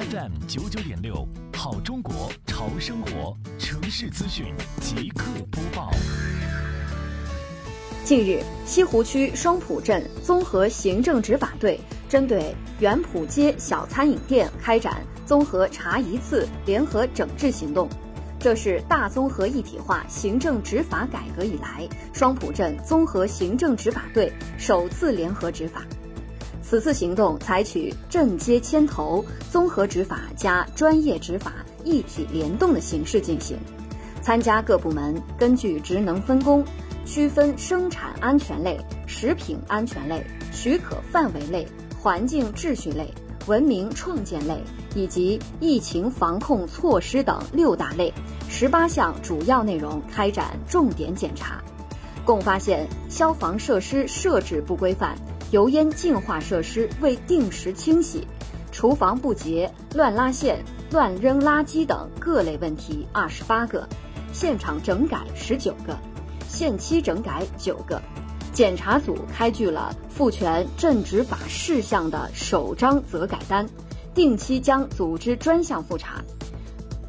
FM 九九点六，好中国潮生活城市资讯即刻播报。近日，西湖区双浦镇综合行政执法队针对元浦街小餐饮店开展综合查一次联合整治行动。这是大综合一体化行政执法改革以来，双浦镇综合行政执法队首次联合执法。此次行动采取镇街牵头、综合执法加专业执法一体联动的形式进行。参加各部门根据职能分工，区分生产安全类、食品安全类、许可范围类、环境秩序类、文明创建类以及疫情防控措施等六大类，十八项主要内容开展重点检查，共发现消防设施设置不规范。油烟净化设施未定时清洗，厨房不洁、乱拉线、乱扔垃圾等各类问题二十八个，现场整改十九个，限期整改九个。检查组开具了赋权镇执法事项的首张责改单，定期将组织专项复查，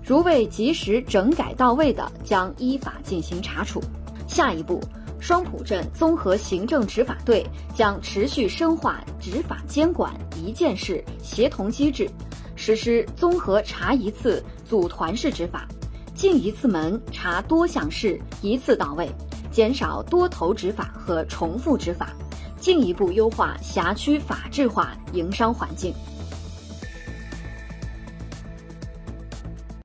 如未及时整改到位的，将依法进行查处。下一步。双浦镇综合行政执法队将持续深化执法监管一件式协同机制，实施综合查一次组团式执法，进一次门查多项事一次到位，减少多头执法和重复执法，进一步优化辖区法治化营商环境。